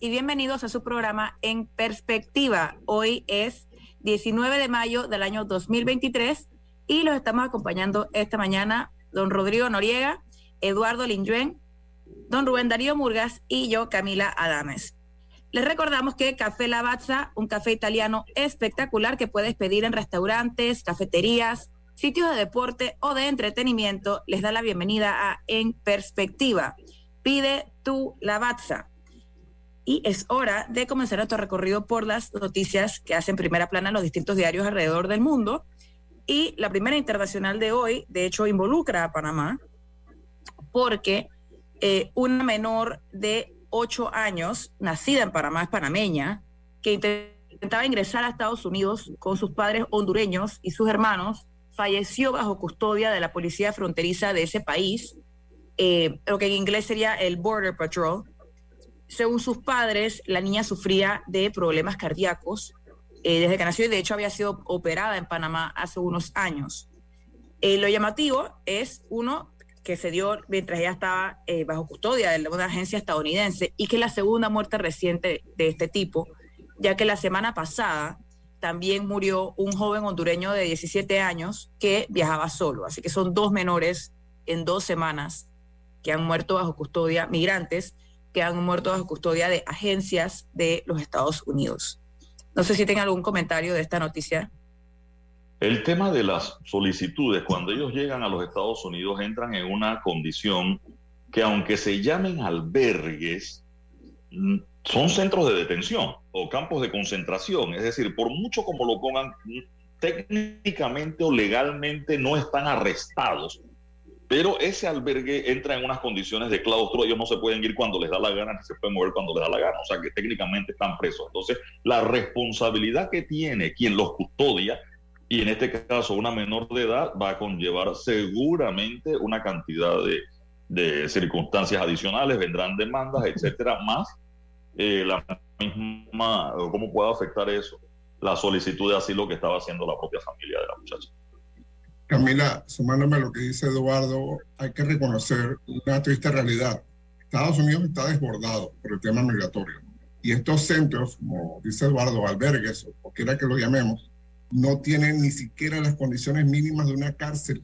Y bienvenidos a su programa En Perspectiva. Hoy es 19 de mayo del año 2023 y los estamos acompañando esta mañana don Rodrigo Noriega, Eduardo Linjuen, don Rubén Darío Murgas y yo, Camila Adames. Les recordamos que Café Lavazza, un café italiano espectacular que puedes pedir en restaurantes, cafeterías, sitios de deporte o de entretenimiento, les da la bienvenida a En Perspectiva. Pide tu Lavazza y es hora de comenzar nuestro recorrido por las noticias que hacen primera plana en los distintos diarios alrededor del mundo. Y la primera internacional de hoy, de hecho, involucra a Panamá, porque eh, una menor de ocho años, nacida en Panamá, es panameña, que intentaba ingresar a Estados Unidos con sus padres hondureños y sus hermanos, falleció bajo custodia de la policía fronteriza de ese país, eh, lo que en inglés sería el Border Patrol según sus padres, la niña sufría de problemas cardíacos eh, desde que nació y de hecho había sido operada en Panamá hace unos años. Eh, lo llamativo es, uno, que se dio mientras ella estaba eh, bajo custodia de una agencia estadounidense y que es la segunda muerte reciente de este tipo, ya que la semana pasada también murió un joven hondureño de 17 años que viajaba solo. Así que son dos menores en dos semanas que han muerto bajo custodia, migrantes, que han muerto bajo custodia de agencias de los Estados Unidos. No sé si tienen algún comentario de esta noticia. El tema de las solicitudes, cuando ellos llegan a los Estados Unidos, entran en una condición que aunque se llamen albergues, mm, son centros de detención o campos de concentración. Es decir, por mucho como lo pongan, técnicamente o legalmente no están arrestados, pero ese albergue entra en unas condiciones de claustro, ellos no se pueden ir cuando les da la gana, ni se pueden mover cuando les da la gana, o sea que técnicamente están presos. Entonces, la responsabilidad que tiene quien los custodia, y en este caso una menor de edad, va a conllevar seguramente una cantidad de, circunstancias adicionales, vendrán demandas, etcétera, más eh, la misma, cómo puede afectar eso, la solicitud de asilo que estaba haciendo la propia familia de la muchacha. Camila, sumándome a lo que dice Eduardo, hay que reconocer una triste realidad. Estados Unidos está desbordado por el tema migratorio. Y estos centros, como dice Eduardo, albergues o quiera que lo llamemos, no tienen ni siquiera las condiciones mínimas de una cárcel.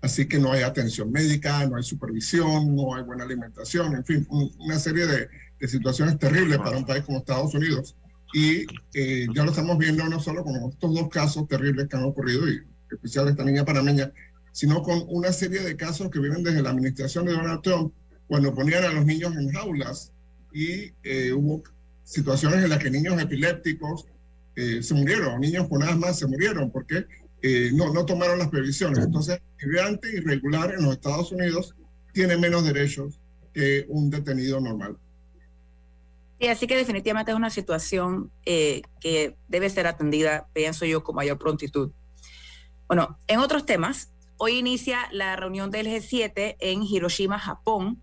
Así que no hay atención médica, no hay supervisión, no hay buena alimentación, en fin, una serie de, situaciones terribles para un país como Estados Unidos. Y eh, ya lo estamos viendo no solo con estos dos casos terribles que han ocurrido y especial esta niña panameña, sino con una serie de casos que vienen desde la administración de Donald Trump, cuando ponían a los niños en jaulas y eh, hubo situaciones en las que niños epilépticos eh, se murieron, niños con asma se murieron porque eh, no, no tomaron las previsiones. Entonces, el migrante irregular en los Estados Unidos tiene menos derechos que un detenido normal. Y así que definitivamente es una situación que debe ser atendida, pienso yo, con mayor prontitud. Bueno, en otros temas, hoy inicia la reunión del G7 en Hiroshima, Japón.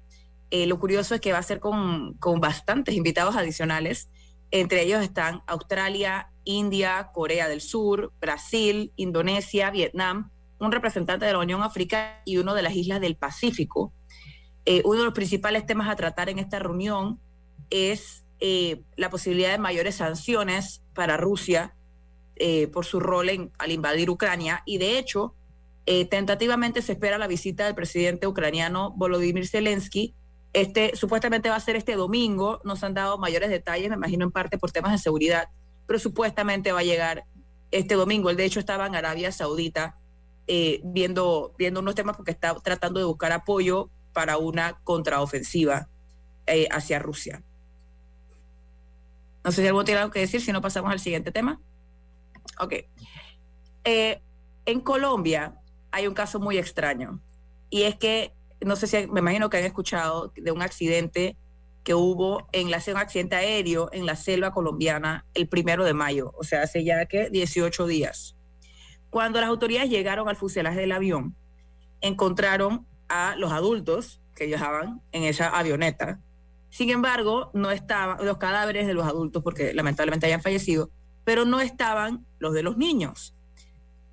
Eh, lo curioso es que va a ser con, bastantes invitados adicionales. Entre ellos están Australia, India, Corea del Sur, Brasil, Indonesia, Vietnam, un representante de la Unión Africana y uno de las islas del Pacífico. Eh, uno de los principales temas a tratar en esta reunión es eh, la posibilidad de mayores sanciones para Rusia eh, por su rol en, al invadir Ucrania y de hecho, eh, tentativamente se espera la visita del presidente ucraniano Volodymyr Zelensky Este supuestamente va a ser este domingo, nos han dado mayores detalles, me imagino en parte por temas de seguridad, pero supuestamente va a llegar este domingo. Él de hecho estaba en Arabia Saudita eh, viendo, viendo unos temas porque está tratando de buscar apoyo para una contraofensiva eh, hacia Rusia. No sé si algo tiene algo que decir, si no pasamos al siguiente tema. Ok. Eh, en Colombia hay un caso muy extraño y es que, no sé si me imagino que han escuchado de un accidente que hubo en la un accidente aéreo en la selva colombiana el primero de mayo, o sea, hace ya que 18 días. Cuando las autoridades llegaron al fuselaje del avión, encontraron a los adultos que viajaban en esa avioneta. Sin embargo, no estaban los cadáveres de los adultos porque lamentablemente habían fallecido, pero no estaban los de los niños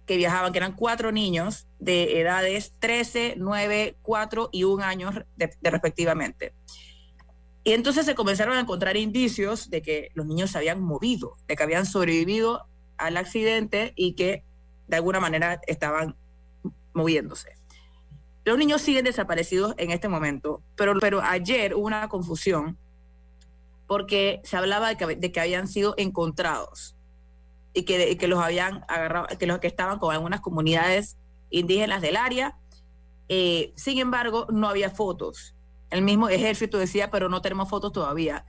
que viajaban, que eran cuatro niños de edades 13, 9, 4 y 1 año de, respectivamente. Y entonces se comenzaron a encontrar indicios de que los niños se habían movido, de que habían sobrevivido al accidente y que de alguna manera estaban moviéndose. Los niños siguen desaparecidos en este momento, pero, pero ayer hubo una confusión porque se hablaba de que, habían sido encontrados y que, los habían agarrado, que los que estaban con algunas comunidades indígenas del área. Eh, sin embargo, no había fotos. El mismo ejército decía, pero no tenemos fotos todavía.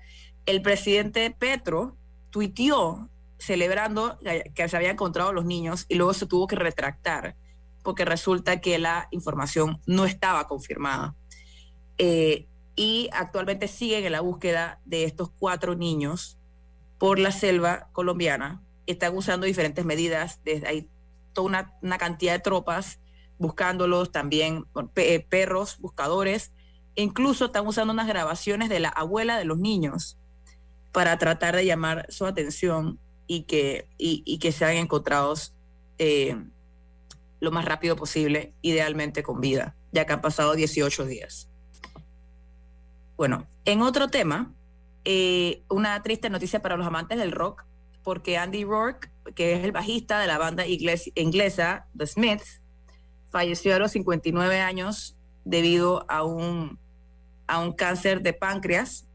El presidente Petro tuiteó celebrando que se habían encontrado los niños y luego se tuvo que retractar porque resulta que la información no estaba confirmada. Eh, y actualmente siguen en la búsqueda de estos cuatro niños por la selva colombiana. Están usando diferentes medidas, desde hay toda una, cantidad de tropas buscándolos, también eh, perros, buscadores, e incluso están usando unas grabaciones de la abuela de los niños para tratar de llamar su atención y que, y, que sean encontrados eh, lo más rápido posible, idealmente con vida, ya que han pasado 18 días. Bueno, en otro tema, eh, una triste noticia para los amantes del rock, porque Andy Rourke, que es el bajista de la banda inglesa The Smiths, falleció a los 59 años debido a un, a un cáncer de páncreas.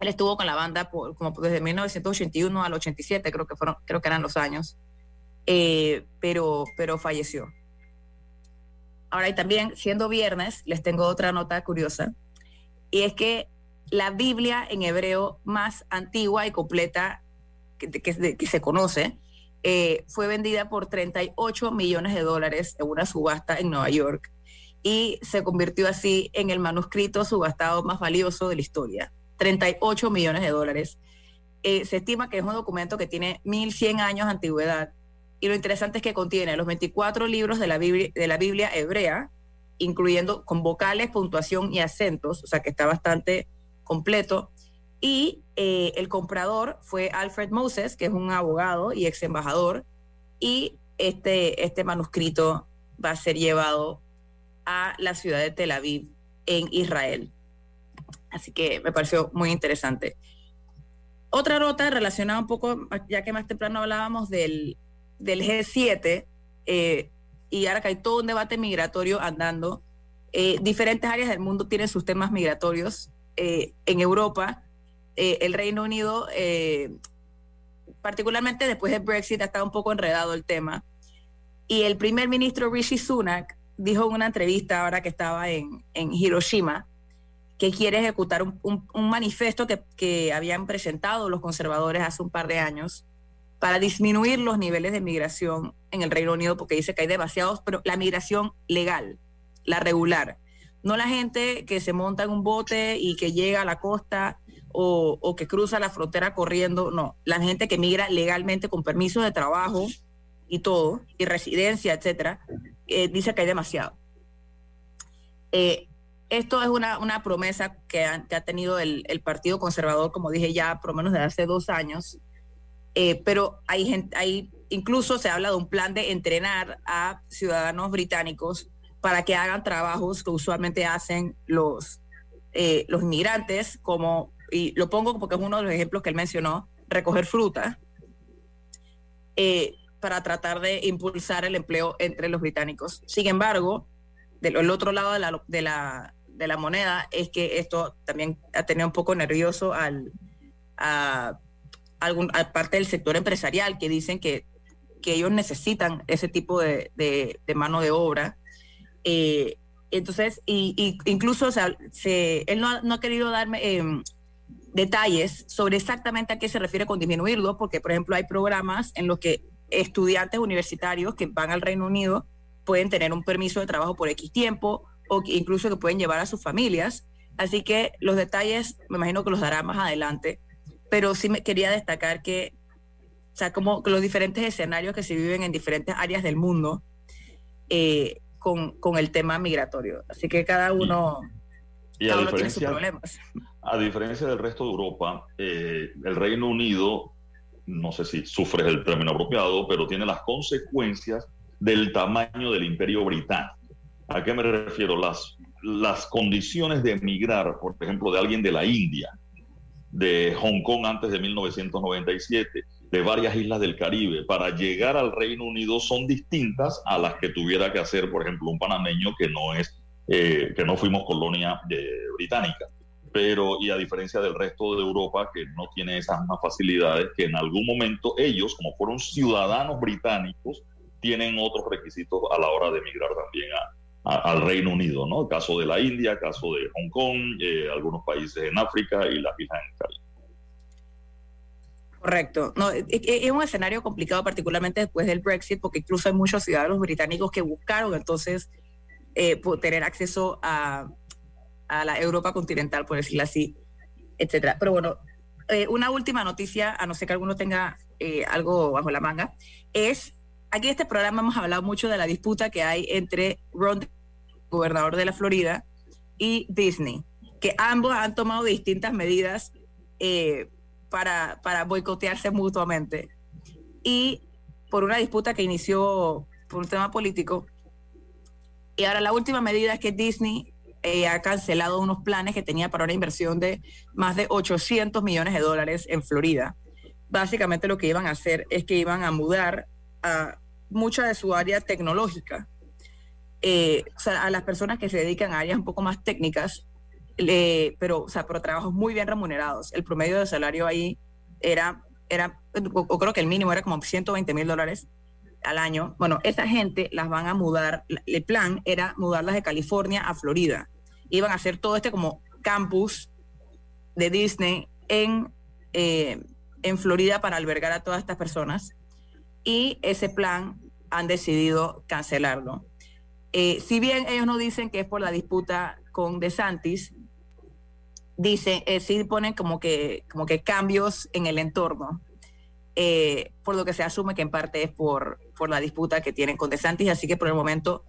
Él estuvo con la banda por, como desde 1981 al 87, creo que, fueron, creo que eran los años. Eh, pero, pero falleció. Ahora, y también, siendo viernes, les tengo otra nota curiosa, y es que la Biblia en hebreo más antigua y completa que, se conoce eh, fue vendida por 38 millones de dólares en una subasta en Nueva York y se convirtió así en el manuscrito subastado más valioso de la historia. 38 millones de dólares. Eh, se estima que es un documento que tiene 1.100 años de antigüedad y lo interesante es que contiene los 24 libros de la Biblia, de la Biblia hebrea, incluyendo con vocales, puntuación y acentos, o sea que está bastante completo. Y eh, el comprador fue Alfred Moses, que es un abogado y ex embajador, y este, este manuscrito va a ser llevado a la ciudad de Tel Aviv, en Israel. Así que me pareció muy interesante. Otra nota relacionada un poco, ya que más temprano hablábamos del, del G7 eh, y ahora que hay todo un debate migratorio andando. Eh, diferentes áreas del mundo tienen sus temas migratorios. Eh, en Europa, el Reino Unido, particularmente después del Brexit, ha estado un poco enredado el tema. Y el primer ministro Rishi Sunak dijo en una entrevista ahora que estaba en, Hiroshima que quiere ejecutar un, manifiesto que, que habían presentado los conservadores hace un par de años para disminuir los niveles de migración en el Reino Unido, porque dice que hay demasiados, pero la migración legal, la regular, no la gente que se monta en un bote y que llega a la costa o, que cruza la frontera corriendo, no, la gente que migra legalmente con permiso de trabajo y todo, y residencia, etcétera, eh, dice que hay demasiado. Eh, esto es una, una promesa que ha, tenido el, el, Partido Conservador, como dije ya, por lo menos desde hace dos años, eh, pero hay, gente, hay incluso se habla de un plan de entrenar a ciudadanos británicos para que hagan trabajos que usualmente hacen los, los inmigrantes, como, y lo pongo porque es uno de los ejemplos que él mencionó, recoger fruta, eh, para tratar de impulsar el empleo entre los británicos. Sin embargo, del otro lado de la, de la, de la moneda es que esto también ha tenido un poco nervioso al, a, algún, a parte del sector empresarial que dicen que, que ellos necesitan ese tipo de, de, mano de obra. Eh, entonces, y, incluso se, él no ha, querido darme eh, detalles sobre exactamente a qué se refiere con disminuirlo, porque, por ejemplo, hay programas en los que estudiantes universitarios que van al Reino Unido pueden tener un permiso de trabajo por X tiempo o incluso que pueden llevar a sus familias. Así que los detalles me imagino que los dará más adelante, pero sí me quería destacar que, o sea, como los diferentes escenarios que se viven en diferentes áreas del mundo eh, con, con, el tema migratorio. Así que cada uno, y, a tiene sus problemas. A diferencia del resto de Europa, eh, el Reino Unido, no sé si sufre el término apropiado, pero tiene las consecuencias del tamaño del imperio británico. ¿A qué me refiero? Las, las condiciones de emigrar, por ejemplo, de alguien de la India, de Hong Kong antes de 1997, de varias islas del Caribe, para llegar al Reino Unido son distintas a las que tuviera que hacer, por ejemplo, un panameño que no es, eh, que no fuimos colonia eh, británica. Pero, y a diferencia del resto de Europa, que no tiene esas mismas facilidades, que en algún momento ellos, como fueron ciudadanos británicos, tienen otros requisitos a la hora de emigrar también al Reino Unido, ¿no? El caso de la India, caso de Hong Kong, eh, algunos países en África y las islas en Caribe. Correcto. No, es, un escenario complicado, particularmente después del Brexit, porque incluso hay muchos ciudadanos británicos que buscaron entonces eh, tener acceso a, a, la Europa continental, por decirlo así, etcétera. Pero bueno, eh, una última noticia, a no ser que alguno tenga algo bajo la manga, es aquí en este programa hemos hablado mucho de la disputa que hay entre Ron, gobernador de la Florida, y Disney, que ambos han tomado distintas medidas eh, para, para boicotearse mutuamente. Y por una disputa que inició por un tema político. Y ahora la última medida es que Disney eh, ha cancelado unos planes que tenía para una inversión de más de 800 millones de dólares en Florida. Básicamente lo que iban a hacer es que iban a mudar a mucha de su área tecnológica. Eh, o sea, a las personas que se dedican a áreas un poco más técnicas, pero, o sea, pero trabajos muy bien remunerados. El promedio de salario ahí era, era o, creo que el mínimo era como 120 mil dólares al año. Bueno, esa gente las van a mudar, el plan era mudarlas de California a Florida. Iban a hacer todo este como campus de Disney en, eh, en Florida para albergar a todas estas personas y ese plan han decidido cancelarlo. Eh, si bien ellos no dicen que es por la disputa con DeSantis, dicen, eh, sí ponen como que, como que cambios en el entorno, eh, por lo que se asume que en parte es por, por la disputa que tienen con DeSantis, así que por el momento,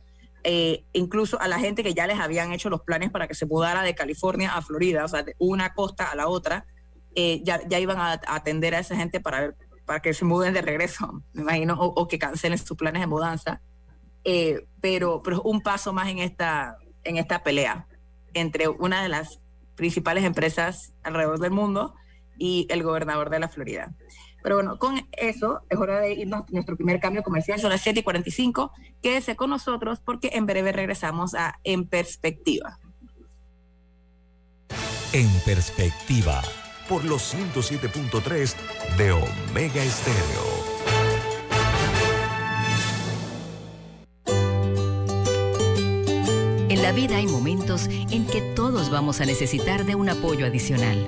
incluso a la gente que ya les habían hecho los planes para que se mudara de California a Florida, o sea, de una costa a la otra, ya, ya iban a atender a esa gente para para que se muden de regreso, me imagino, o, que cancelen sus planes de mudanza. Eh, pero, pero un paso más en esta, en esta pelea entre una de las principales empresas alrededor del mundo y el gobernador de la Florida. Pero bueno, con eso es hora de irnos a nuestro primer cambio comercial, son las 7 y 45. Quédese con nosotros porque en breve regresamos a En Perspectiva. En Perspectiva por los 107.3 de Omega Estéreo. En la vida hay momentos en que todos vamos a necesitar de un apoyo adicional.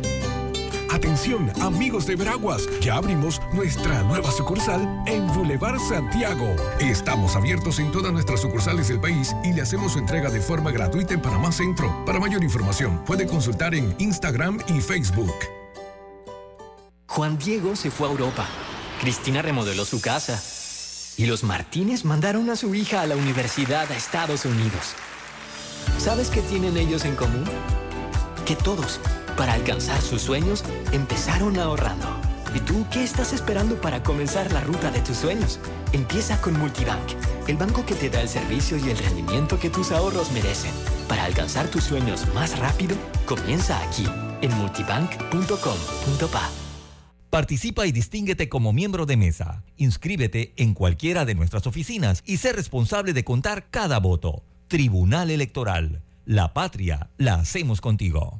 Atención, amigos de Veraguas, ya abrimos nuestra nueva sucursal en Boulevard Santiago. Estamos abiertos en todas nuestras sucursales del país y le hacemos su entrega de forma gratuita en Panamá Centro. Para mayor información, puede consultar en Instagram y Facebook. Juan Diego se fue a Europa. Cristina remodeló su casa. Y los Martínez mandaron a su hija a la universidad a Estados Unidos. ¿Sabes qué tienen ellos en común? Que todos, para alcanzar sus sueños, empezaron ahorrando. ¿Y tú qué estás esperando para comenzar la ruta de tus sueños? Empieza con Multibank, el banco que te da el servicio y el rendimiento que tus ahorros merecen. Para alcanzar tus sueños más rápido, comienza aquí, en multibank.com.pa. Participa y distínguete como miembro de mesa. Inscríbete en cualquiera de nuestras oficinas y sé responsable de contar cada voto. Tribunal Electoral. La patria la hacemos contigo.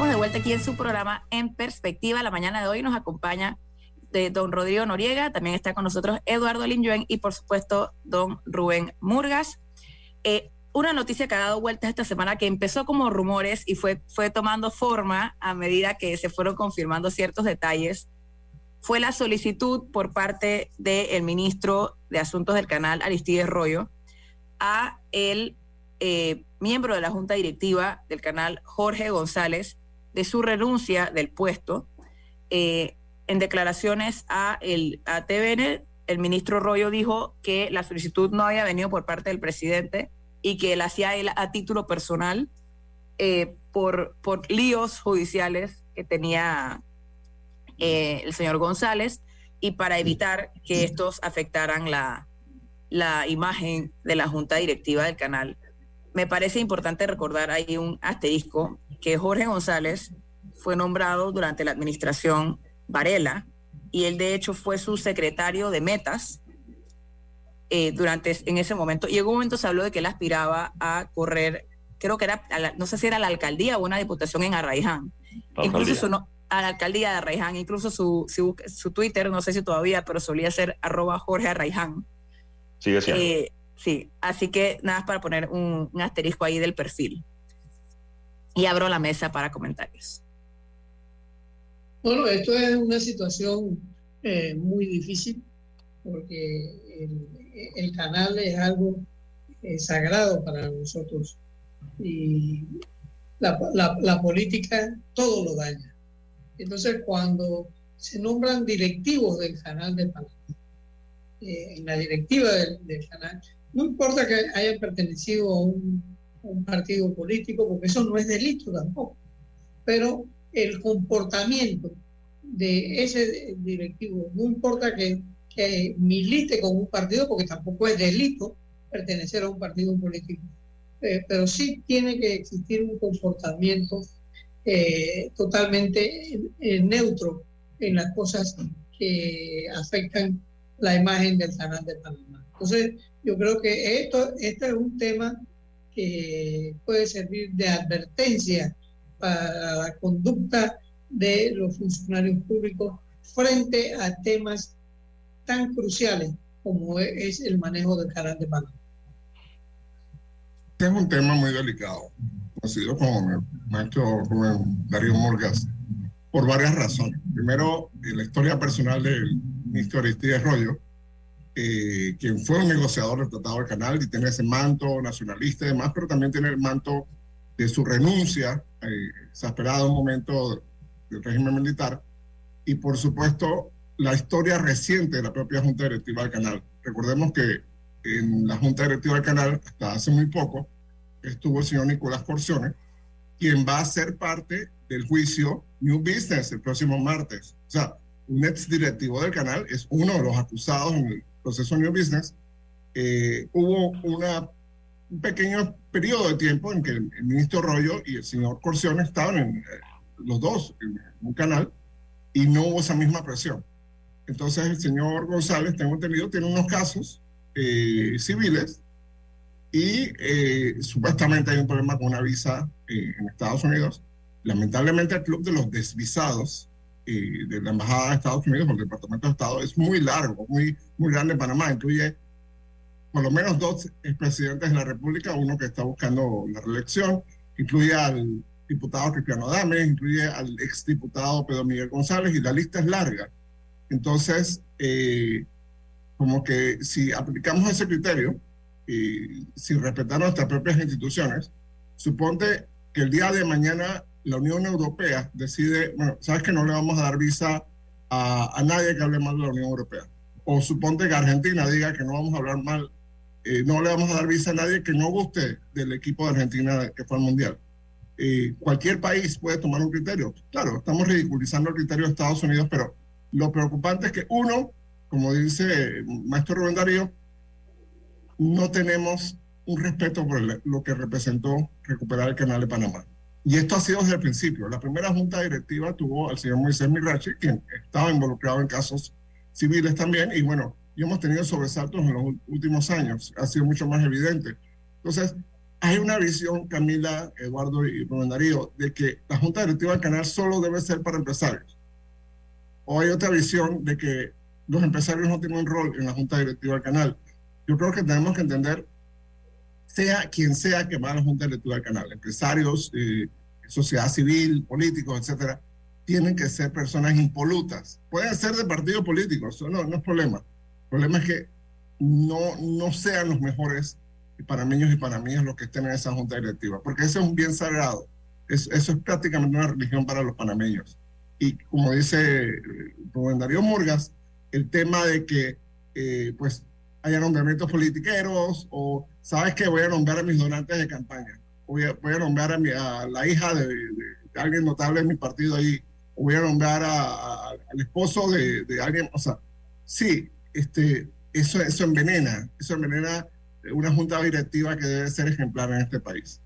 Estamos de vuelta aquí en su programa En Perspectiva. La mañana de hoy nos acompaña de don Rodrigo Noriega, también está con nosotros Eduardo Linjuen y por supuesto don Rubén Murgas. Eh, una noticia que ha dado vueltas esta semana que empezó como rumores y fue, fue tomando forma a medida que se fueron confirmando ciertos detalles, fue la solicitud por parte del ministro de Asuntos del Canal, Aristides Rollo, a el eh, miembro de la Junta Directiva del canal, Jorge González, de su renuncia del puesto. Eh, en declaraciones a, el, a TVN, el ministro Rollo dijo que la solicitud no había venido por parte del presidente y que él hacía él a título personal eh, por, por líos judiciales que tenía eh, el señor González y para evitar que estos afectaran la, la imagen de la junta directiva del canal. Me parece importante recordar ahí un asterisco que Jorge González fue nombrado durante la administración Varela y él de hecho fue su secretario de metas eh, durante en ese momento. Y en un momento se habló de que él aspiraba a correr, creo que era, no sé si era la alcaldía o una diputación en Arraiján. Incluso su, a la alcaldía de Arraiján, incluso su, su, Twitter, no sé si todavía, pero solía ser arroba Jorge Arraiján. Sigue siendo. Eh, sí, así que nada más para poner un asterisco ahí del perfil y abro la mesa para comentarios. Bueno, esto es una situación eh, muy difícil porque el, canal es algo eh, sagrado para nosotros y la, la, política todo lo daña. Entonces, cuando se nombran directivos del canal de Panamá, eh, en la directiva del, canal, no importa que hayan pertenecido a un un partido político, porque eso no es delito tampoco. Pero el comportamiento de ese directivo, no importa que, que milite con un partido, porque tampoco es delito pertenecer a un partido político, eh, pero sí tiene que existir un comportamiento eh, totalmente eh, neutro en las cosas que afectan la imagen del canal de Panamá. Entonces, yo creo que esto, este es un tema que puede servir de advertencia para la conducta de los funcionarios públicos frente a temas tan cruciales como es el manejo del canal de Panamá. Este es un tema muy delicado, conocido como maestro Rubén Darío Morgas, por varias razones. Primero, la historia personal del ministro Aristides Rollo, eh, quien fue un negociador del Tratado del Canal y tiene ese manto nacionalista y demás, pero también tiene el manto de su renuncia, eh, exasperado un momento del régimen militar, y por supuesto la historia reciente de la propia Junta Directiva del Canal. Recordemos que en la Junta Directiva del Canal, hasta hace muy poco, estuvo el señor Nicolás Porciones, quien va a ser parte del juicio New Business el próximo martes. O sea, un ex directivo del canal es uno de los acusados en el proceso New Business, eh, hubo un pequeño periodo de tiempo en que el, ministro Rollo y el señor Corción estaban en, eh, los dos en, un canal y no hubo esa misma presión. Entonces el señor González, tengo entendido, tiene unos casos eh, civiles y supuestamente hay un problema con una visa en Estados Unidos. Lamentablemente el club de los desvisados de la Embajada de Estados Unidos o el Departamento de Estado es muy largo, muy, muy grande Panamá. Incluye por lo menos dos expresidentes de la República, uno que está buscando la reelección, incluye al diputado Cristiano Adames, incluye al exdiputado Pedro Miguel González y la lista es larga. Entonces, eh, como que si aplicamos ese criterio y si respetamos nuestras propias instituciones, suponte que el día de mañana la Unión Europea decide, bueno, sabes que no le vamos a dar visa a, a nadie que hable mal de la Unión Europea. O suponte que Argentina diga que no vamos a hablar mal, eh, no le vamos a dar visa a nadie que no guste del equipo de Argentina que fue al Mundial. Eh, cualquier país puede tomar un criterio. Claro, estamos ridiculizando el criterio de Estados Unidos, pero lo preocupante es que uno, como dice Maestro Rubén Darío, no tenemos un respeto por lo que representó recuperar el canal de Panamá. Y esto ha sido desde el principio. La primera junta directiva tuvo al señor Moisés Mirachi, quien estaba involucrado en casos civiles también, y bueno, y hemos tenido sobresaltos en los últimos años, ha sido mucho más evidente. Entonces, hay una visión, Camila, Eduardo y Rubén Darío, de que la junta directiva del canal solo debe ser para empresarios. O hay otra visión de que los empresarios no tienen un rol en la junta directiva del canal. Yo creo que tenemos que entender, sea quien sea que va a la junta directiva del canal, empresarios, eh, sociedad civil, políticos, etcétera, tienen que ser personas impolutas. Pueden ser de partidos políticos, no, no es problema. El problema es que no, no sean los mejores panameños y panameñas los que estén en esa junta directiva, porque ese es un bien sagrado. eso es prácticamente una religión para los panameños. Y como dice eh, Rubén Darío Murgas, el tema de que eh, pues haya nombramientos politiqueros o sabes que voy a nombrar a mis donantes de campaña, voy a, voy a nombrar a, mi, a la hija de, alguien notable en mi partido ahí, o voy a nombrar a, al esposo de, alguien, o sea, sí, este, eso, eso envenena, eso envenena una junta directiva que debe ser ejemplar en este país.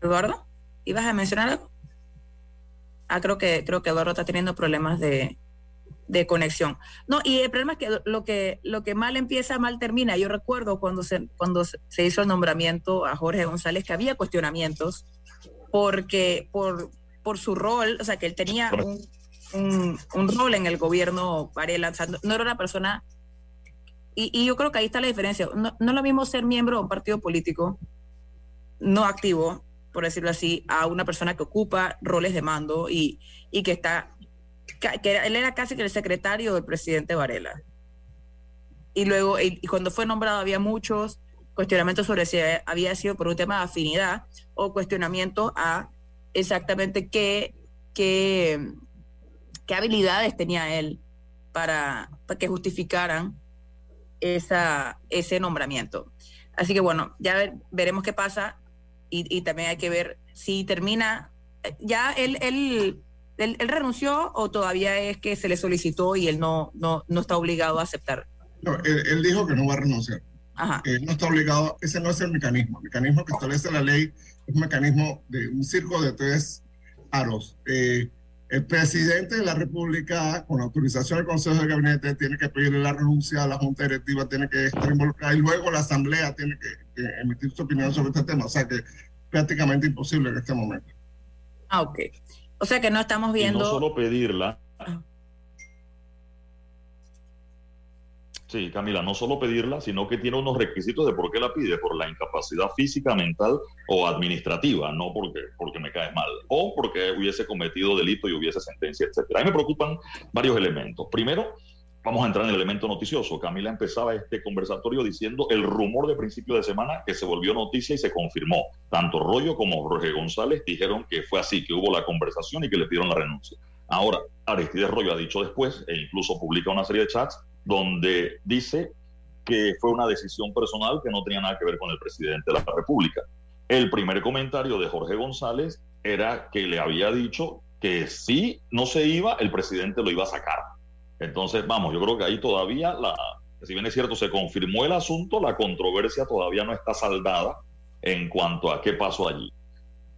Eduardo, ¿ibas a mencionar algo? Ah, creo que, creo que Eduardo está teniendo problemas de, de conexión. No, y el problema es que lo que lo que mal empieza, mal termina. Yo recuerdo cuando se, cuando se hizo el nombramiento a Jorge González que había cuestionamientos porque por, por su rol, o sea, que él tenía un, un, rol en el gobierno Varela, no era una persona y, yo creo que ahí está la diferencia. No, no es lo mismo ser miembro de un partido político no activo, por decirlo así, a una persona que ocupa roles de mando y, y que está, que él era casi que el secretario del presidente Varela. Y luego, y, cuando fue nombrado había muchos cuestionamientos sobre si había sido por un tema de afinidad o cuestionamiento a exactamente qué, qué, qué habilidades tenía él para, para que justificaran esa, ese nombramiento. Así que bueno, ya veremos qué pasa y, también hay que ver si termina, ya él, él, él, renunció o todavía es que se le solicitó y él no, no, no está obligado a aceptar. No, él, dijo que no va a renunciar. Él no está obligado, ese no es el mecanismo. El mecanismo que establece la ley es un mecanismo de un circo de tres aros. Eh, el presidente de la República, con autorización del Consejo de Gabinete, tiene que pedirle la renuncia a la Junta Directiva, tiene que estar involucrada y luego la Asamblea tiene que, emitir su opinión sobre este tema. O sea que prácticamente imposible en este momento. Ah, ok. O sea que no estamos viendo. no solo pedirla, ah. Sí, Camila, no solo pedirla, sino que tiene unos requisitos de por qué la pide, por la incapacidad física, mental o administrativa, no porque, porque me cae mal, o porque hubiese cometido delito y hubiese sentencia, etcétera. A mí me preocupan varios elementos. Primero, vamos a entrar en el elemento noticioso. Camila empezaba este conversatorio diciendo el rumor de principio de semana que se volvió noticia y se confirmó. Tanto Rollo como Jorge González dijeron que fue así, que hubo la conversación y que le pidieron la renuncia. Ahora, Aristides Rollo ha dicho después, e incluso publica una serie de chats, donde dice que fue una decisión personal que no tenía nada que ver con el presidente de la República. El primer comentario de Jorge González era que le había dicho que si no se iba, el presidente lo iba a sacar. Entonces, vamos, yo creo que ahí todavía, la, si bien es cierto, se confirmó el asunto, la controversia todavía no está saldada en cuanto a qué pasó allí.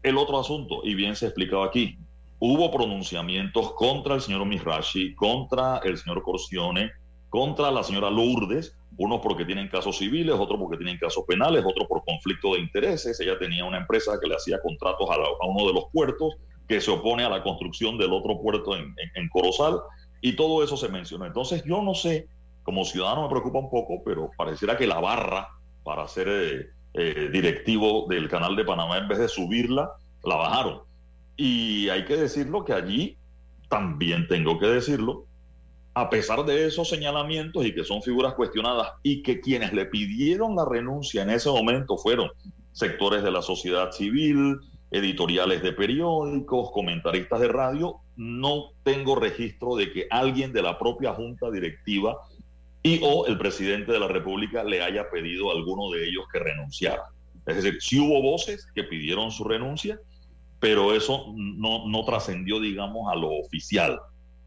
El otro asunto, y bien se ha explicado aquí, hubo pronunciamientos contra el señor Mirashi, contra el señor Corsione, contra la señora Lourdes, unos porque tienen casos civiles, otros porque tienen casos penales, otros por conflicto de intereses. Ella tenía una empresa que le hacía contratos a, uno de los puertos, que se opone a la construcción del otro puerto en, Corozal, y todo eso se mencionó. Entonces yo no sé, como ciudadano me preocupa un poco, pero pareciera que la barra para ser eh, eh, directivo del canal de Panamá, en vez de subirla, la bajaron. Y hay que decirlo que allí, también tengo que decirlo, a pesar de esos señalamientos y que son figuras cuestionadas y que quienes le pidieron la renuncia en ese momento fueron sectores de la sociedad civil, editoriales de periódicos, comentaristas de radio, no tengo registro de que alguien de la propia junta directiva y o el presidente de la República le haya pedido a alguno de ellos que renunciara. Es decir, sí hubo voces que pidieron su renuncia, pero eso no, no trascendió, digamos, a lo oficial.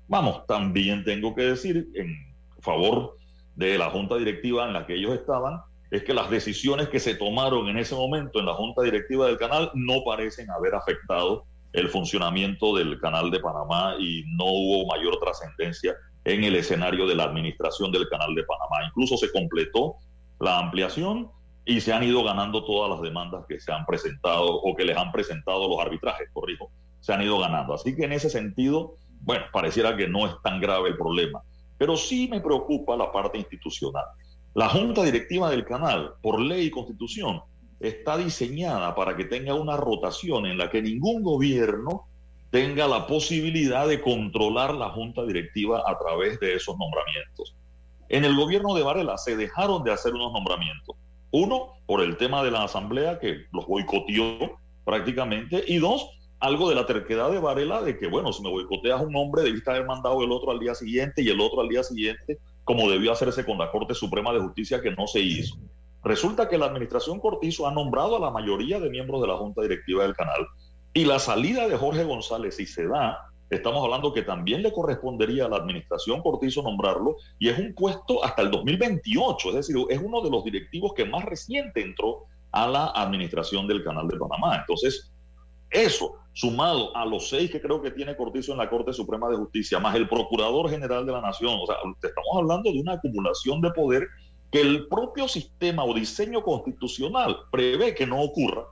Vamos, también tengo que decir en favor de la junta directiva en la que ellos estaban, es que las decisiones que se tomaron en ese momento en la junta directiva del canal no parecen haber afectado el funcionamiento del canal de Panamá y no hubo mayor trascendencia en el escenario de la administración del canal de Panamá. Incluso se completó la ampliación y se han ido ganando todas las demandas que se han presentado o que les han presentado los arbitrajes, corrijo, se han ido ganando. Así que en ese sentido, bueno, pareciera que no es tan grave el problema, pero sí me preocupa la parte institucional. La junta directiva del canal, por ley y constitución, está diseñada para que tenga una rotación en la que ningún gobierno tenga la posibilidad de controlar la junta directiva a través de esos nombramientos. En el gobierno de Varela se dejaron de hacer unos nombramientos. Uno, por el tema de la asamblea que los boicoteó prácticamente, y dos, algo de la terquedad de Varela de que, bueno, si me boicoteas un hombre, debiste haber mandado el otro al día siguiente y el otro al día siguiente, como debió hacerse con la Corte Suprema de Justicia, que no se hizo. Resulta que la administración Cortizo ha nombrado a la mayoría de miembros de la Junta Directiva del canal y la salida de Jorge González, si se da, estamos hablando que también le correspondería a la administración Cortizo nombrarlo y es un puesto hasta el 2028, es decir, es uno de los directivos que más reciente entró a la administración del canal de Panamá. Entonces, eso, sumado a los seis que creo que tiene Cortizo en la Corte Suprema de Justicia, más el Procurador General de la Nación, o sea, estamos hablando de una acumulación de poder que el propio sistema o diseño constitucional prevé que no ocurra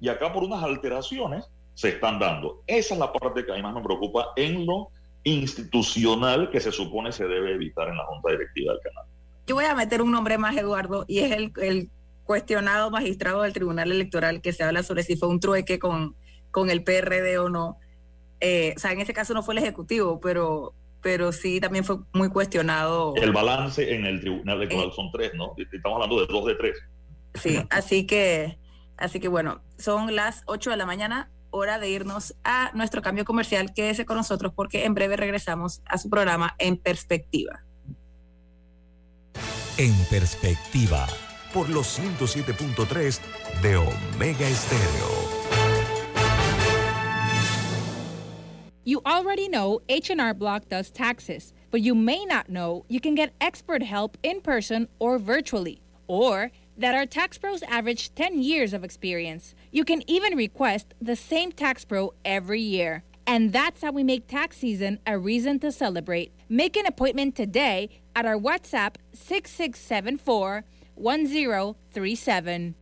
y acá por unas alteraciones se están dando. Esa es la parte que a mí más me preocupa en lo institucional que se supone se debe evitar en la Junta Directiva del canal. Yo voy a meter un nombre más, Eduardo, y es el, el cuestionado magistrado del Tribunal Electoral que se habla sobre si fue un trueque con con el PRD o no. Eh, o sea, en ese caso no fue el Ejecutivo, pero, pero sí también fue muy cuestionado. El balance en el Tribunal Electoral eh, son tres, ¿no? Estamos hablando de dos de tres. Sí, así que, así que bueno, son las ocho de la mañana, hora de irnos a nuestro cambio comercial. Quédese con nosotros porque en breve regresamos a su programa En Perspectiva. En Perspectiva, por los 107.3 de Omega Estéreo. You already know H&R Block does taxes, but you may not know you can get expert help in person or virtually, or that our tax pros average 10 years of experience. You can even request the same tax pro every year. And that's how we make tax season a reason to celebrate. Make an appointment today at our WhatsApp 6674 1037.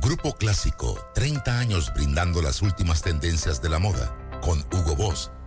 Grupo Clásico, 30 años brindando las últimas tendencias de la moda, con Hugo Boss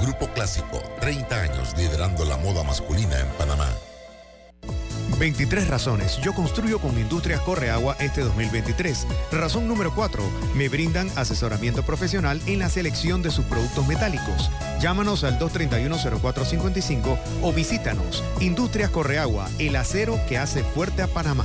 Grupo Clásico, 30 años liderando la moda masculina en Panamá. 23 razones. Yo construyo con Industrias Correagua este 2023. Razón número 4. Me brindan asesoramiento profesional en la selección de sus productos metálicos. Llámanos al 231-0455 o visítanos. Industrias Correagua, el acero que hace fuerte a Panamá.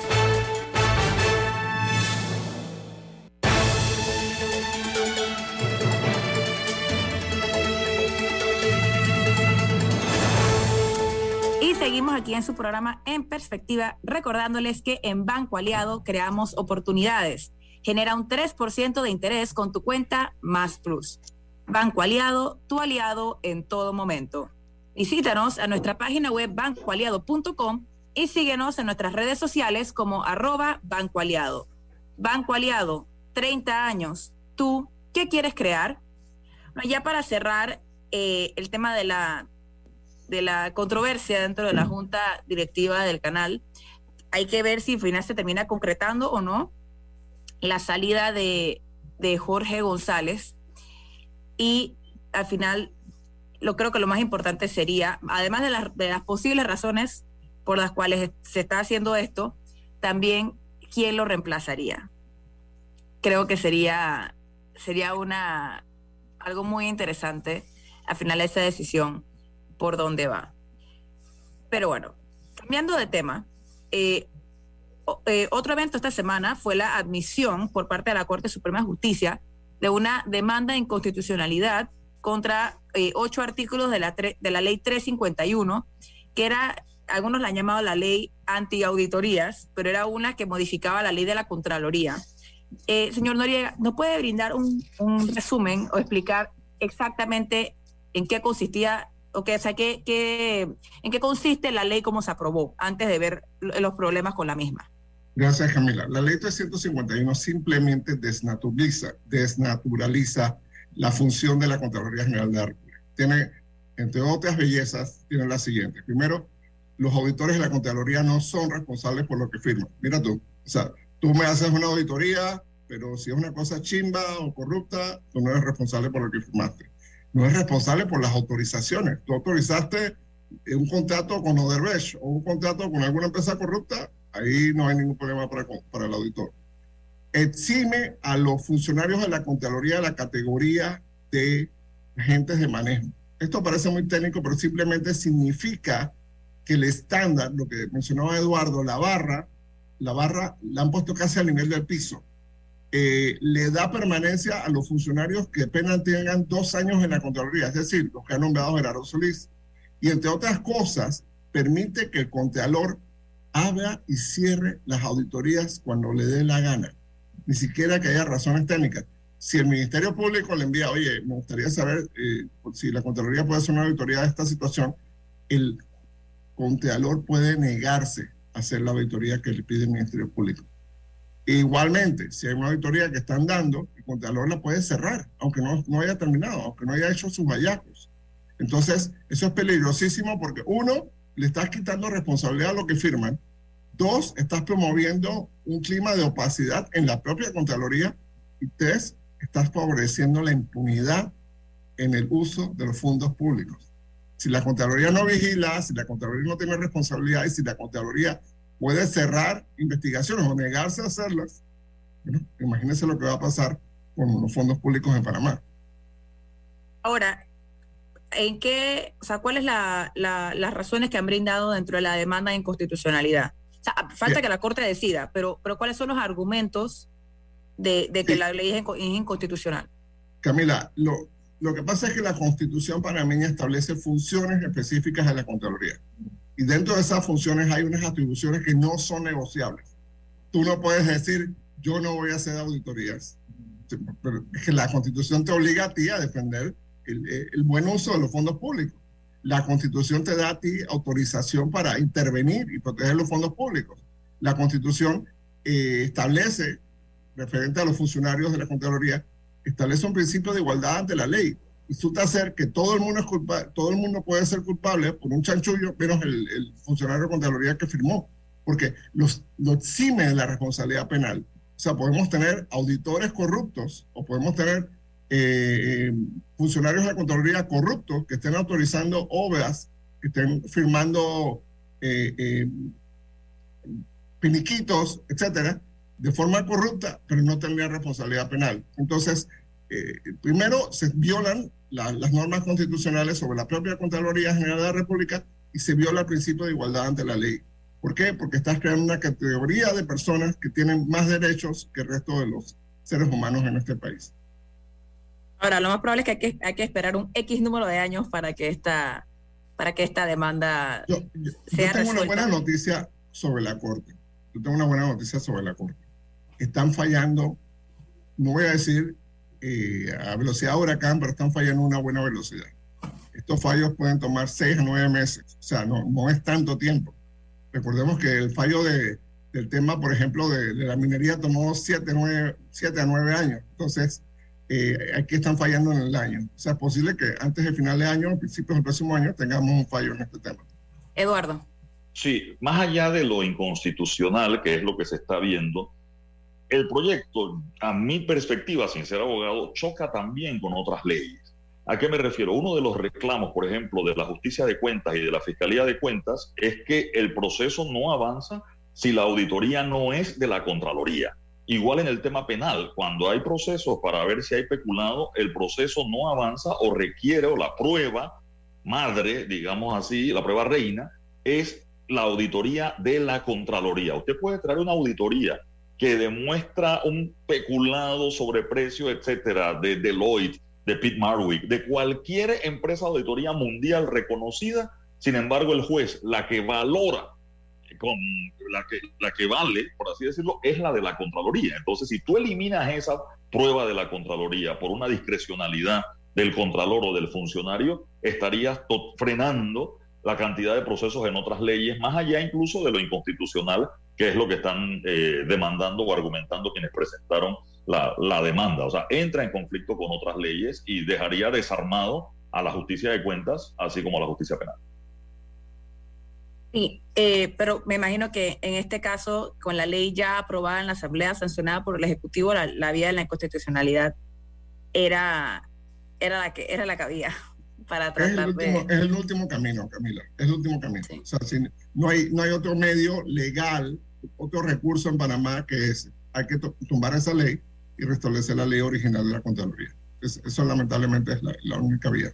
Aquí en su programa En Perspectiva, recordándoles que en Banco Aliado creamos oportunidades. Genera un 3% de interés con tu cuenta Más Plus. Banco Aliado, tu aliado en todo momento. Visítanos a nuestra página web bancoaliado.com y síguenos en nuestras redes sociales como arroba Banco Aliado. Banco Aliado, 30 años. ¿Tú qué quieres crear? ya para cerrar eh, el tema de la, de la controversia dentro de la junta directiva del canal, hay que ver si al final se termina concretando o no la salida de, de Jorge González. Y al final, lo creo que lo más importante sería, además de, las posibles razones por las cuales se está haciendo esto, también quién lo reemplazaría. Creo que sería, sería una, algo muy interesante al final esa decisión por dónde va. Pero bueno, cambiando de tema, eh, eh, otro evento esta semana fue la admisión por parte de la Corte Suprema de Justicia de una demanda de inconstitucionalidad contra eh, ocho artículos de la, de la ley 351, que era, algunos la han llamado la ley anti-auditorías, pero era una que modificaba la ley de la Contraloría. señor Noriega, ¿nos puede brindar un, un resumen o explicar exactamente en qué consistía o sea, ¿en qué consiste la ley como se aprobó antes de ver los problemas con la misma? Gracias, Camila. La ley 351 simplemente desnaturaliza, desnaturaliza la función de la Contraloría General de la Tiene, entre otras bellezas, tiene la siguiente. Primero, los auditores de la Contraloría no son responsables por lo que firman. Mira tú, o sea, tú me haces una auditoría, pero si es una cosa chimba o corrupta, tú no eres responsable por lo que firmaste no es responsable por las autorizaciones. Tú autorizaste un contrato con Oderbech o un contrato con alguna empresa corrupta, ahí no hay ningún problema para, para el auditor. Exime a los funcionarios de la Contraloría de la categoría de agentes de manejo. Esto parece muy técnico, pero simplemente significa que el estándar, lo que mencionaba Eduardo, la barra, la barra la han puesto casi al nivel del piso. Eh, le da permanencia a los funcionarios que apenas tengan dos años en la Contraloría, es decir, los que han nombrado Gerardo Solís. Y entre otras cosas, permite que el Contralor abra y cierre las auditorías cuando le dé la gana, ni siquiera que haya razones técnicas. Si el Ministerio Público le envía, oye, me gustaría saber eh, si la Contraloría puede hacer una auditoría de esta situación, el Contralor puede negarse a hacer la auditoría que le pide el Ministerio Público. Igualmente, si hay una auditoría que están dando, el Contralor la puede cerrar, aunque no, no haya terminado, aunque no haya hecho sus hallazgos. Entonces, eso es peligrosísimo porque uno, le estás quitando responsabilidad a lo que firman. Dos, estás promoviendo un clima de opacidad en la propia Contraloría. Y tres, estás favoreciendo la impunidad en el uso de los fondos públicos. Si la Contraloría no vigila, si la Contraloría no tiene responsabilidad y si la Contraloría puede cerrar investigaciones o negarse a hacerlas. imagínense lo que va a pasar con los fondos públicos en Panamá. Ahora, ¿en qué, o sea, cuáles la, las razones que han brindado dentro de la demanda de inconstitucionalidad? O sea, falta que la Corte decida, pero, pero ¿cuáles son los argumentos de, que la ley es, inconstitucional? Camila, lo, lo que pasa es que la Constitución panameña establece funciones específicas de la Contraloría. Y dentro de esas funciones hay unas atribuciones que no son negociables. Tú no puedes decir, yo no voy a hacer auditorías. Pero que la constitución te obliga a ti a defender el, eh, el buen uso de los fondos públicos. La constitución te da a ti autorización para intervenir y proteger los fondos públicos. La constitución eh, establece, referente a los funcionarios de la Contraloría, establece un principio de igualdad ante la ley resulta ser que todo el mundo es culpable, todo el mundo puede ser culpable por un chanchullo, menos el, funcionario de Contraloría que firmó, porque los, lo exime de la responsabilidad penal. O sea, podemos tener auditores corruptos o podemos tener eh, funcionarios de la Contraloría corruptos que estén autorizando obras, que estén firmando eh, eh, piniquitos, etcétera, de forma corrupta, pero no tendrían responsabilidad penal. Entonces, primero se violan las normas constitucionales sobre la propia Contraloría General de la República y se viola el principio de igualdad ante la ley. ¿Por qué? Porque estás creando una categoría de personas que tienen más derechos que el resto de los seres humanos en este país. Ahora, lo más probable es que hay que, hay que esperar un X número de años para que esta, para que esta demanda yo, sea yo tengo una resuelta. buena noticia sobre la Corte. Yo tengo una buena noticia sobre la Corte. Están fallando, no voy a decir eh, a velocidad huracán, pero están fallando a una buena velocidad. Estos fallos pueden tomar seis a nueve meses, o sea, no, no es tanto tiempo. Recordemos que el fallo de, del tema, por ejemplo, de, de la minería tomó siete, nueve, siete a nueve años. Entonces, eh, aquí están fallando en el año. O sea, es posible que antes del final de año, a principios del próximo año, tengamos un fallo en este tema. Eduardo. Sí, más allá de lo inconstitucional, que es lo que se está viendo, el proyecto, a mi perspectiva, sin ser abogado, choca también con otras leyes. ¿A qué me refiero? Uno de los reclamos, por ejemplo, de la justicia de cuentas y de la fiscalía de cuentas es que el proceso no avanza si la auditoría no es de la Contraloría. Igual en el tema penal, cuando hay procesos para ver si hay peculado, el proceso no avanza o requiere, o la prueba madre, digamos así, la prueba reina, es la auditoría de la Contraloría. Usted puede traer una auditoría que demuestra un peculado sobreprecio, etcétera, de Deloitte, de Pete Marwick, de cualquier empresa de auditoría mundial reconocida. Sin embargo, el juez, la que valora, con la que, la que vale, por así decirlo, es la de la Contraloría. Entonces, si tú eliminas esa prueba de la Contraloría por una discrecionalidad del Contralor o del funcionario, estarías frenando la cantidad de procesos en otras leyes, más allá incluso de lo inconstitucional, que es lo que están eh, demandando o argumentando quienes presentaron la, la, demanda. O sea, entra en conflicto con otras leyes y dejaría desarmado a la justicia de cuentas, así como a la justicia penal. Sí, eh, pero me imagino que en este caso, con la ley ya aprobada en la Asamblea, sancionada por el Ejecutivo, la, la vía de la inconstitucionalidad era, era, la que, era la que había para tratar es el, último, de... es el último camino, Camila, es el último camino. Sí. O sea, si no, hay, no hay otro medio legal, otro recurso en Panamá que es, hay que tumbar esa ley y restablecer la ley original de la Contraloría. Es, eso lamentablemente es la, la única vía.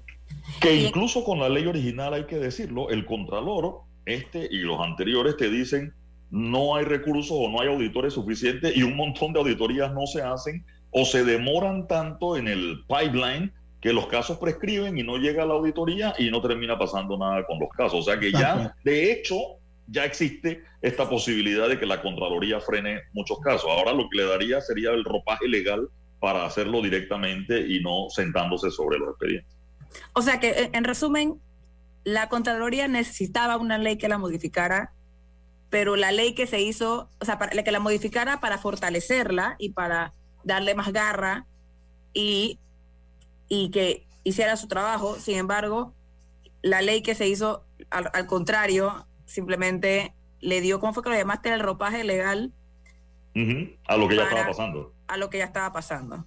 Que incluso con la ley original, hay que decirlo, el Contralor, este y los anteriores te dicen no hay recursos o no hay auditores suficientes y un montón de auditorías no se hacen o se demoran tanto en el pipeline que los casos prescriben y no llega a la auditoría y no termina pasando nada con los casos. O sea que ya, de hecho, ya existe esta posibilidad de que la Contraloría frene muchos casos. Ahora lo que le daría sería el ropaje legal para hacerlo directamente y no sentándose sobre los expedientes. O sea que, en resumen, la Contraloría necesitaba una ley que la modificara, pero la ley que se hizo, o sea, para, que la modificara para fortalecerla y para darle más garra y, y que hiciera su trabajo. Sin embargo, la ley que se hizo, al, al contrario, simplemente le dio, ¿cómo fue que lo llamaste? El ropaje legal. Uh -huh. A lo que ya estaba pasando. A lo que ya estaba pasando.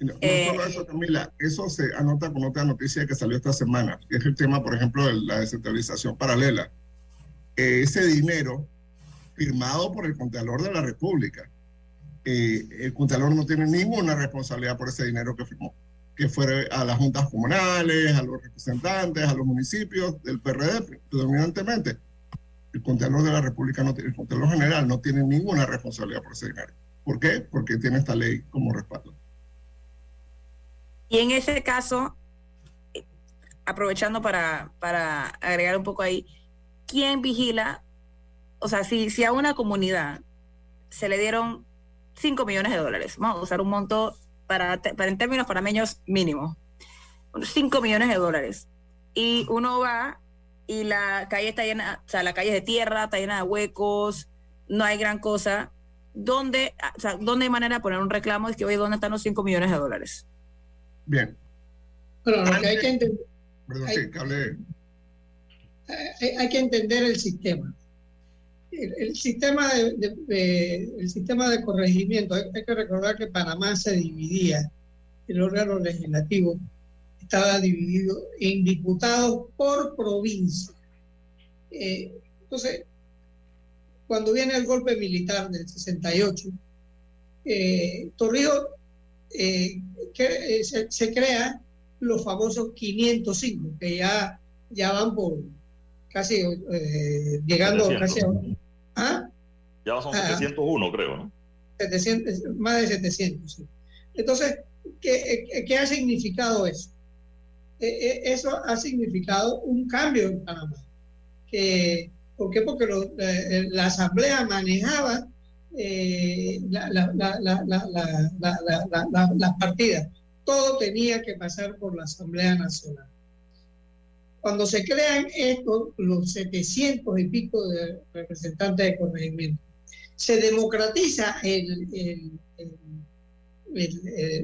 No, no eh, solo eso, Camila, eso se anota con otra noticia que salió esta semana, que es el tema, por ejemplo, de la descentralización paralela. Eh, ese dinero firmado por el Contralor de la República, eh, el Contralor no tiene ninguna responsabilidad por ese dinero que firmó, que fue a las juntas comunales, a los representantes, a los municipios del PRD, predominantemente. El Contralor de la República, el Contralor General no tiene ninguna responsabilidad por ese dinero. ¿Por qué? Porque tiene esta ley como respaldo. Y en ese caso, aprovechando para, para agregar un poco ahí, ¿quién vigila? O sea, si, si a una comunidad se le dieron 5 millones de dólares, vamos a usar un monto para, para en términos panameños mínimo, 5 millones de dólares, y uno va y la calle está llena, o sea, la calle es de tierra, está llena de huecos, no hay gran cosa, ¿dónde, o sea, ¿dónde hay manera de poner un reclamo? Es que, oye, ¿dónde están los 5 millones de dólares? Bien. Bueno, lo que hay que entender. Perdón, hay, sí, que hable. Hay, hay, que entender el sistema. El, sistema de, el sistema de corregimiento, hay, que recordar que Panamá se dividía, el órgano legislativo estaba dividido en diputados por provincia. Eh, entonces, cuando viene el golpe militar del 68, eh, Torrijos eh, eh, se, se, crea los famosos 505, que ya, ya van por casi eh, llegando 700. casi a... ¿ah? Ya son 701, ah, creo, ¿no? 700, más de 700, sí. Entonces, ¿qué, ¿qué, ha significado eso? eso ha significado un cambio en Panamá. Que, ¿Por qué? Porque la Asamblea manejaba las partidas. Todo tenía que pasar por la Asamblea Nacional. Cuando se crean estos, los 700 y pico de representantes de corregimiento, se democratiza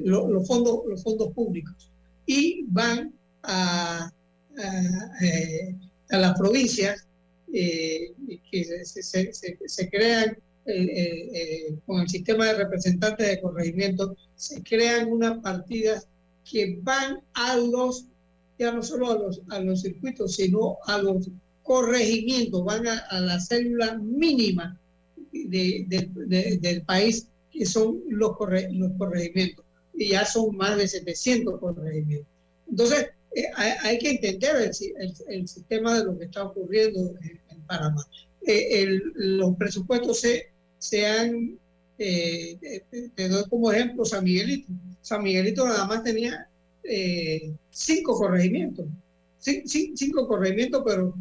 los, fondos, los fondos públicos y van a, eh, las provincias eh, que se, crean eh, con el sistema de representantes de corregimiento, se crean unas partidas que van a los ya no solo a los, a los circuitos, sino a los corregimientos, van a, la célula mínima del país, que son los, los corregimientos. Y ya son más de 700 corregimientos. Entonces, eh, hay, que entender el, el, sistema de lo que está ocurriendo en, Panamá. Eh, los presupuestos se, se han, eh, doy como ejemplo San Miguelito. San Miguelito nada más tenía eh, cinco corregimientos, cinco corregimientos, pero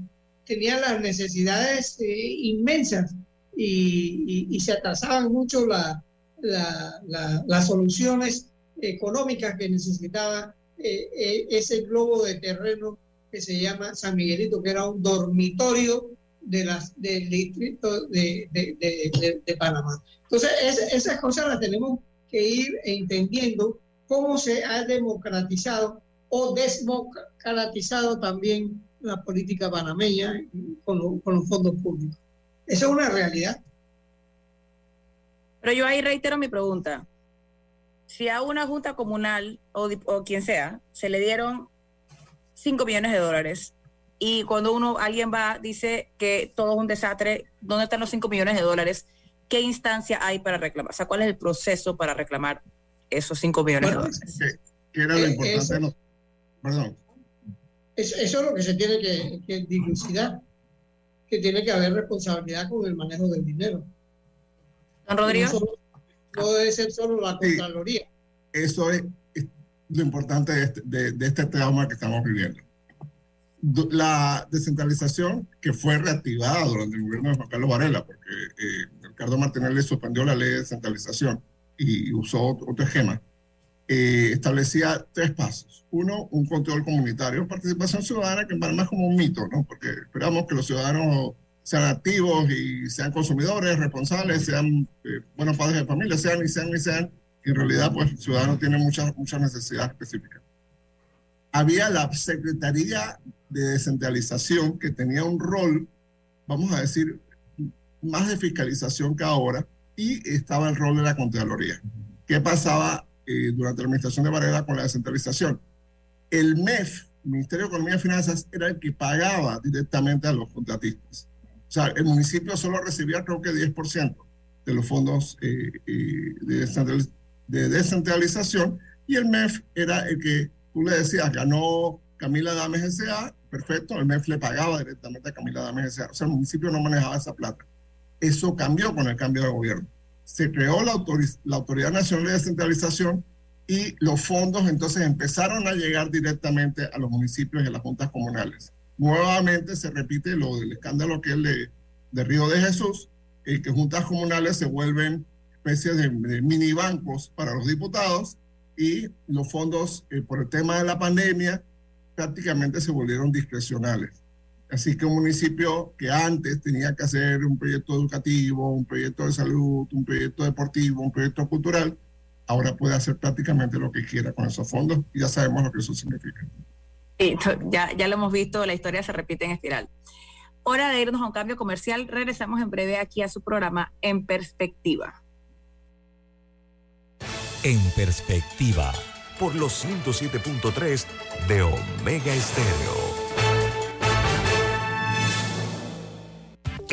tenía las necesidades eh, inmensas y, se atrasaban mucho las soluciones económicas que necesitaba eh, ese globo de terreno que se llama San Miguelito, que era un dormitorio de las, del distrito de, de Panamá. Entonces, esas cosas las tenemos que ir entendiendo cómo se ha democratizado o desmocratizado también la política panameña con, los fondos públicos. Esa es una realidad. Pero yo ahí reitero mi pregunta. Si a una junta comunal o, o quien sea se le dieron 5 millones de dólares y cuando uno, alguien va, dice que todo es un desastre, ¿dónde están los 5 millones de dólares? ¿Qué instancia hay para reclamar? O sea, ¿cuál es el proceso para reclamar esos 5 millones de dólares. Que, era lo eh, importante. Eso, Perdón. Eso, es lo que se tiene que, que, dilucidar, que tiene que haber responsabilidad con el manejo del dinero. Don Rodrigo. No, debe ser solo la Contraloría. eso es, lo importante de este, de, este trauma que estamos viviendo. La descentralización que fue reactivada durante el gobierno de Juan Carlos Varela, porque eh, Ricardo Martínez le suspendió la ley de descentralización y usó otro esquema, eh, establecía tres pasos. Uno, un control comunitario, participación ciudadana, que para más como un mito, ¿no? Porque esperamos que los ciudadanos sean activos y sean consumidores, responsables, sean eh, buenos padres de familia, sean y sean y sean. en realidad, pues el ciudadano tiene muchas, muchas necesidades específicas. Había la Secretaría de Descentralización que tenía un rol, vamos a decir, más de fiscalización que ahora, y estaba el rol de la Contraloría. ¿Qué pasaba eh, durante la administración de Varela con la descentralización? El MEF, Ministerio de Economía y Finanzas, era el que pagaba directamente a los contratistas. O sea, el municipio solo recibía creo que 10% de los fondos eh, eh, de, descentralización y el MEF era el que tú le decías, ganó Camila Dames S.A., perfecto, el MEF le pagaba directamente a Camila Dames S.A. O sea, el municipio no manejaba esa plata. Eso cambió con el cambio de gobierno. Se creó la, Autoridad Nacional de Descentralización y los fondos entonces empezaron a llegar directamente a los municipios y a las juntas comunales. Nuevamente se repite lo del escándalo que es de, de Río de Jesús, el que juntas comunales se vuelven especies de, mini bancos para los diputados y los fondos eh, por el tema de la pandemia prácticamente se volvieron discrecionales. Así que un municipio que antes tenía que hacer un proyecto educativo, un proyecto de salud, un proyecto deportivo, un proyecto cultural, ahora puede hacer prácticamente lo que quiera con esos fondos y ya sabemos lo que eso significa. Sí, ya, ya lo hemos visto, la historia se repite en espiral. Hora de irnos a un cambio comercial. Regresamos en breve aquí a su programa En Perspectiva. En Perspectiva, por los 107.3 de Omega Estéreo.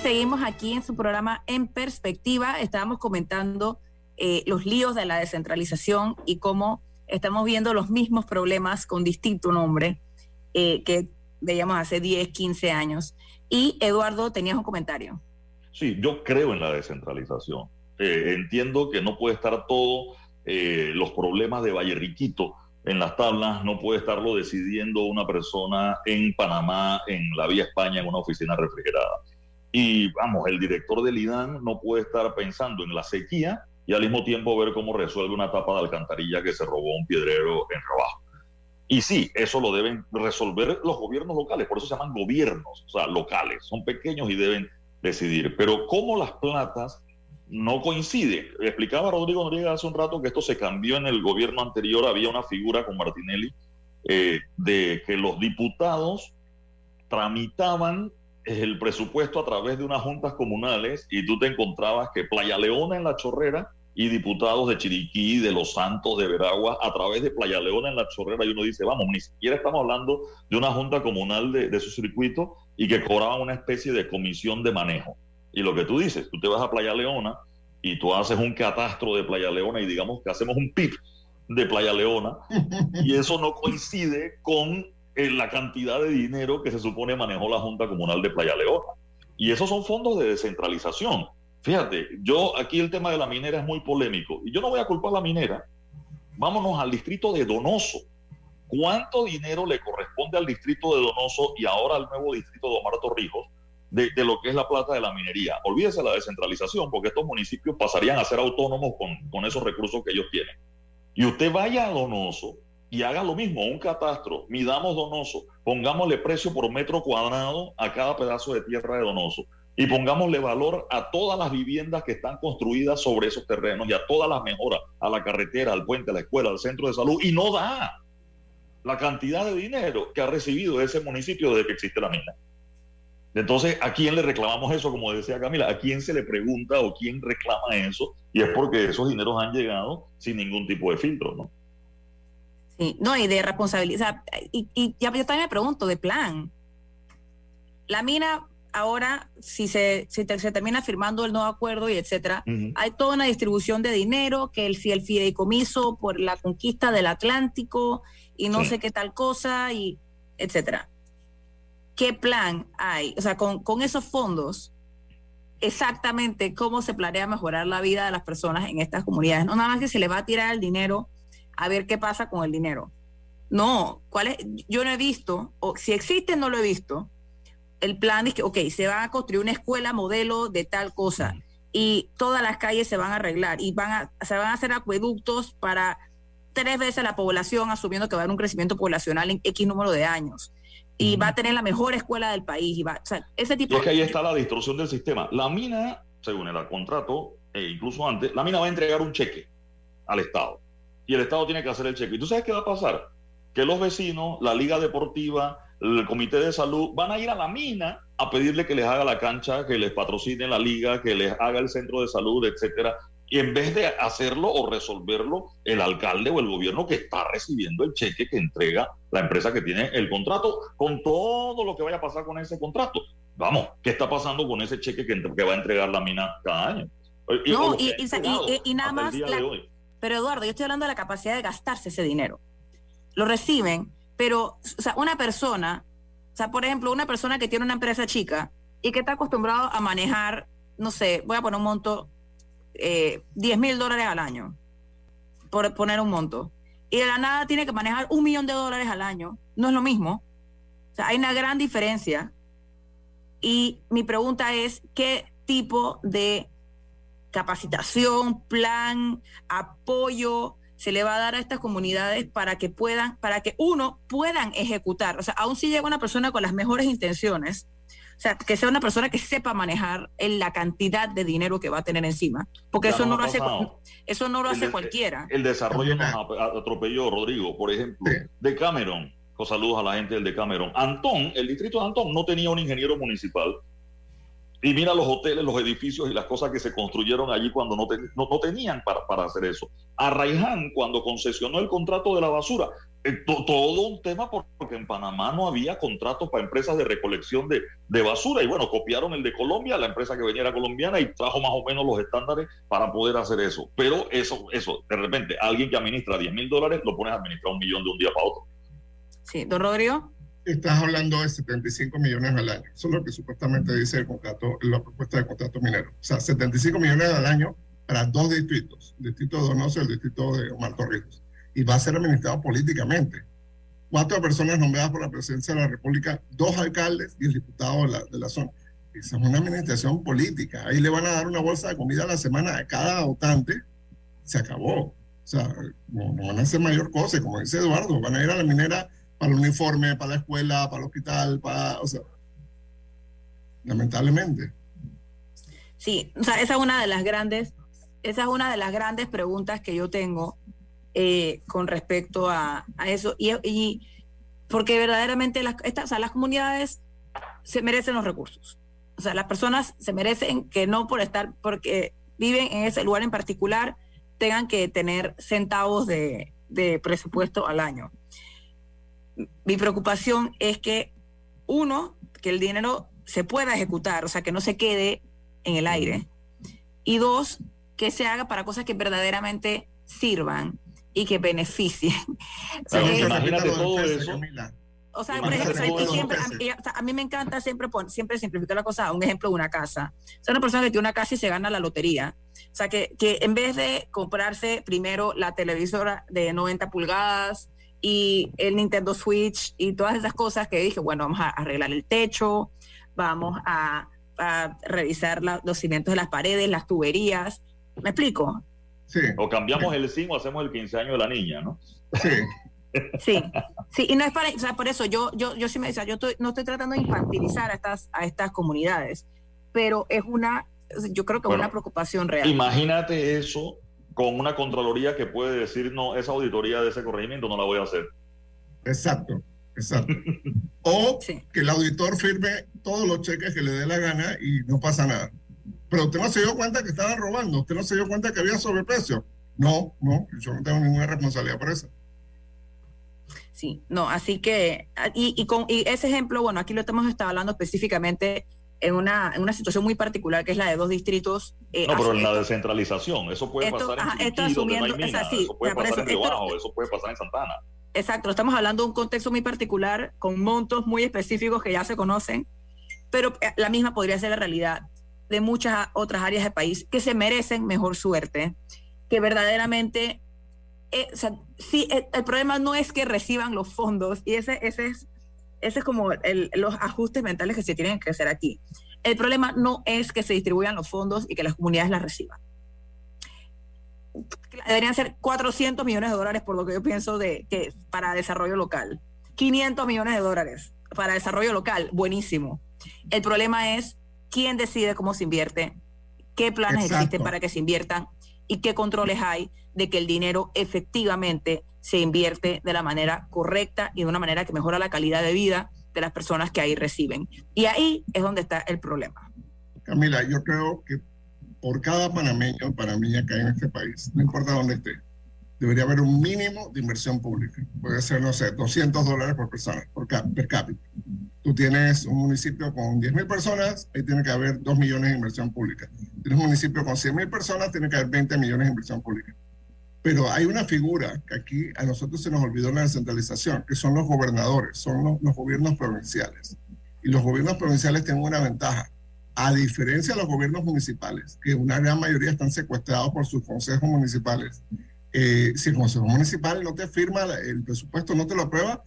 Seguimos aquí en su programa En Perspectiva. Estábamos comentando eh, los líos de la descentralización y cómo estamos viendo los mismos problemas con distinto nombre eh, que veíamos hace 10, 15 años. Y Eduardo, tenías un comentario. Sí, yo creo en la descentralización. Eh, entiendo que no puede estar todo eh, los problemas de Valle Riquito en las tablas, no puede estarlo decidiendo una persona en Panamá, en la vía España, en una oficina refrigerada. Y vamos, el director del IDAN no puede estar pensando en la sequía y al mismo tiempo ver cómo resuelve una tapa de alcantarilla que se robó un piedrero en trabajo. Y sí, eso lo deben resolver los gobiernos locales, por eso se llaman gobiernos, o sea, locales, son pequeños y deben decidir. Pero cómo las platas no coinciden. Explicaba Rodrigo Noriega hace un rato que esto se cambió en el gobierno anterior, había una figura con Martinelli eh, de que los diputados tramitaban el presupuesto a través de unas juntas comunales y tú te encontrabas que Playa Leona en la Chorrera y diputados de Chiriquí, de Los Santos, de Veragua, a través de Playa Leona en la Chorrera, y uno dice, vamos, ni siquiera estamos hablando de una junta comunal de, de su circuito y que cobraban una especie de comisión de manejo. Y lo que tú dices, tú te vas a Playa Leona y tú haces un catastro de Playa Leona y digamos que hacemos un PIB de Playa Leona y eso no coincide con eh, la cantidad de dinero que se supone manejó la Junta Comunal de Playa Leona. Y esos son fondos de descentralización. Fíjate, yo aquí el tema de la minera es muy polémico y yo no voy a culpar a la minera. Vámonos al distrito de Donoso. ¿Cuánto dinero le corresponde al distrito de Donoso y ahora al nuevo distrito de Omar Torrijos de, de, lo que es la plata de la minería? Olvídese la descentralización porque estos municipios pasarían a ser autónomos con, con esos recursos que ellos tienen. Y usted vaya a Donoso y haga lo mismo, un catastro, midamos Donoso, pongámosle precio por metro cuadrado a cada pedazo de tierra de Donoso y pongámosle valor a todas las viviendas que están construidas sobre esos terrenos y a todas las mejoras, a la carretera, al puente, a la escuela, al centro de salud, y no da la cantidad de dinero que ha recibido ese municipio desde que existe la mina. Entonces, ¿a quién le reclamamos eso? Como decía Camila, ¿a quién se le pregunta o quién reclama eso? Y es porque esos dineros han llegado sin ningún tipo de filtro, ¿no? Sí, no, y de responsabilidad. Y, y ya yo también me pregunto, de plan. La mina ahora, si se, si te, se termina firmando el nuevo acuerdo y etcétera, uh -huh. hay toda una distribución de dinero, que el, el fideicomiso por la conquista del Atlántico y no sí. sé qué tal cosa, y etcétera. ¿Qué plan hay? O sea, con, con esos fondos, exactamente cómo se planea mejorar la vida de las personas en estas comunidades. No nada más que se le va a tirar el dinero a ver qué pasa con el dinero. No, ¿cuál es? Yo no he visto, o si existe, no lo he visto. El plan es que, ok, se va a construir una escuela modelo de tal cosa y todas las calles se van a arreglar y van a, se van a hacer acueductos para tres veces la población, asumiendo que va a haber un crecimiento poblacional en X número de años. Y va a tener la mejor escuela del país. Y va, o sea, ese tipo y es que ahí está la distorsión del sistema. La mina, según el contrato, e incluso antes, la mina va a entregar un cheque al Estado y el Estado tiene que hacer el cheque. ¿Y tú sabes qué va a pasar? Que los vecinos, la liga deportiva, el comité de salud van a ir a la mina a pedirle que les haga la cancha, que les patrocine la liga, que les haga el centro de salud, etcétera. Y en vez de hacerlo o resolverlo el alcalde o el gobierno que está recibiendo el cheque que entrega la empresa que tiene el contrato, con todo lo que vaya a pasar con ese contrato. vamos, ¿qué está pasando con ese cheque que, que va a entregar la mina cada año? No, y, nada más. Pero Eduardo, yo estoy hablando de la capacidad de gastarse ese dinero. Lo reciben, pero, o sea, una persona, o sea, por ejemplo, una persona que tiene una empresa chica y que está acostumbrado a manejar, no sé, voy a poner un monto, eh, 10 mil dólares al año, por poner un monto. Y de la nada tiene que manejar un millón de dólares al año. No es lo mismo. O sea, hay una gran diferencia. Y mi pregunta es, ¿qué tipo de capacitación, plan, apoyo se le va a dar a estas comunidades para que puedan, para que uno puedan ejecutar. O sea, aún si llega una persona con las mejores intenciones, o sea, que sea una persona que sepa manejar la cantidad de dinero que va a tener encima, porque eso no, lo hace, eso no lo hace cualquiera. El desarrollo nos atropelló, Rodrigo, por ejemplo, de Cameron. Saludos a la gente del de Cameron. Antón, el distrito de Antón no tenía un ingeniero municipal y mira los hoteles, los edificios y las cosas que se construyeron allí cuando no, tenían para, para, hacer eso. A Raiján, cuando concesionó el contrato de la basura, eh, todo un tema porque en Panamá no había contratos para empresas de recolección de, de, basura. Y bueno, copiaron el de Colombia, la empresa que venía era colombiana y trajo más o menos los estándares para poder hacer eso. Pero eso, eso, de repente, alguien que administra 10 mil dólares lo pones a administrar un millón de un día para otro. Sí, don Rodrigo estás hablando de 75 millones al año. Eso es lo que supuestamente dice el contrato, la propuesta de contrato minero. O sea, 75 millones al año para dos distritos, el distrito de Donoso y el distrito de Omar Torrijos. Y va a ser administrado políticamente. Cuatro personas nombradas por la presidencia de la República, dos alcaldes y el diputado de la, de la zona. Esa es una administración política. Ahí le van a dar una bolsa de comida a la semana a cada votante. Se acabó. O sea, no, no van a hacer mayor cosa. Como dice Eduardo, van a ir a la minera para el uniforme, para la escuela, para el hospital, para, o sea, lamentablemente. Sí, o sea, esa es una de las grandes, esa es una de las grandes preguntas que yo tengo eh, con respecto a, eso. Y, porque verdaderamente las, estas, las comunidades se merecen los recursos. O sea, las personas se merecen que no por estar, porque viven en ese lugar en particular, tengan que tener centavos de, de presupuesto al año mi preocupación es que, uno, que el dinero se pueda ejecutar, o sea, que no se quede en el aire. Y dos, que se haga para cosas que verdaderamente sirvan y que beneficien. imagínate todo eso. O sea, por ejemplo, siempre, a, mí, me encanta siempre, siempre simplificar la cosa. Un ejemplo de una casa. O sea, una persona que tiene una casa y se gana la lotería. O sea, que, que en vez de comprarse primero la televisora de 90 pulgadas, y el Nintendo Switch y todas esas cosas que dije, bueno, vamos a arreglar el techo, vamos a, revisar los cimientos de las paredes, las tuberías. ¿Me explico? Sí. O cambiamos el zinc o hacemos el 15 años de la niña, ¿no? Sí. Sí, sí, y no es para, o sea, por eso yo, yo, yo sí me decía, yo no estoy tratando de infantilizar a estas, a estas comunidades, pero es una, yo creo que es una preocupación real. Imagínate eso con una Contraloría que puede decir, no, esa auditoría de ese corregimiento no la voy a hacer. Exacto, exacto. O que el auditor firme todos los cheques que le dé la gana y no pasa nada. Pero usted no se dio cuenta que estaban robando, usted no se dio cuenta que había sobreprecio. No, no, yo no tengo ninguna responsabilidad por eso. Sí, no, así que, y, y con y ese ejemplo, bueno, aquí lo estamos hablando específicamente en una, en una situación muy particular que es la de dos distritos. Eh, no, pero en la descentralización, eso puede pasar en esto asumiendo, es así, eso puede pasar en eso puede pasar en Santana. Exacto, estamos hablando de un contexto muy particular, con montos muy específicos que ya se conocen, pero eh, la misma podría ser la realidad de muchas otras áreas del país que se merecen mejor suerte, que verdaderamente, eh, o sea, sí, el, el, problema no es que reciban los fondos, y ese, ese es ese es como los ajustes mentales que se tienen que hacer aquí. El problema no es que se distribuyan los fondos y que las comunidades las reciban. Deberían ser 400 millones de dólares por lo que yo pienso de que para desarrollo local. 500 millones de dólares para desarrollo local, buenísimo. El problema es quién decide cómo se invierte, qué planes existen para que se inviertan y qué controles hay de que el dinero efectivamente se invierte de la manera correcta y de una manera que mejora la calidad de vida de las personas que ahí reciben. Y ahí es donde está el problema. Camila, yo creo que por cada panameño, panameña que hay en este país, no importa dónde esté, debería haber un mínimo de inversión pública. Puede ser, no sé, 200 dólares por persona, por per cápita. Tú tienes un municipio con 10 mil personas, ahí tiene que haber 2 millones de inversión pública. Tienes un municipio con 100 mil personas, tiene que haber 20 millones de inversión pública. Pero hay una figura que aquí a nosotros se nos olvidó la descentralización, que son los gobernadores, son los, los gobiernos provinciales. Y los gobiernos provinciales tienen una ventaja, a diferencia de los gobiernos municipales, que una gran mayoría están secuestrados por sus consejos municipales. Eh, si el consejo municipal no te firma el presupuesto, no te lo aprueba,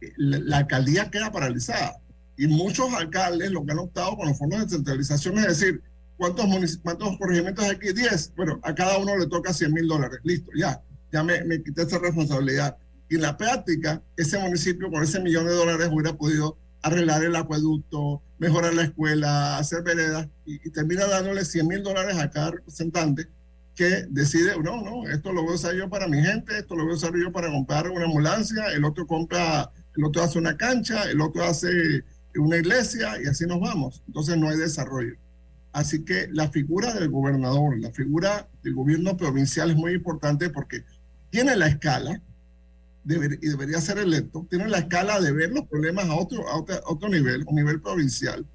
eh, la, la alcaldía queda paralizada. Y muchos alcaldes lo que han optado con los fondos de descentralización es decir, ¿Cuántos, ¿Cuántos corregimientos hay aquí? 10. Bueno, a cada uno le toca 100 mil dólares. Listo, ya. Ya me, me, quité esa responsabilidad. Y en la práctica, ese municipio con ese millón de dólares hubiera podido arreglar el acueducto, mejorar la escuela, hacer veredas y, y termina dándole 100 mil dólares a cada representante que decide, no, no, esto lo voy a usar yo para mi gente, esto lo voy a usar yo para comprar una ambulancia, el otro compra, el otro hace una cancha, el otro hace una iglesia y así nos vamos. Entonces no hay desarrollo. Así que la figura del gobernador, la figura del gobierno provincial es muy importante porque tiene la escala, deber, y debería ser electo, tiene la escala de ver los problemas a otro, a otro, a otro nivel, un nivel provincial,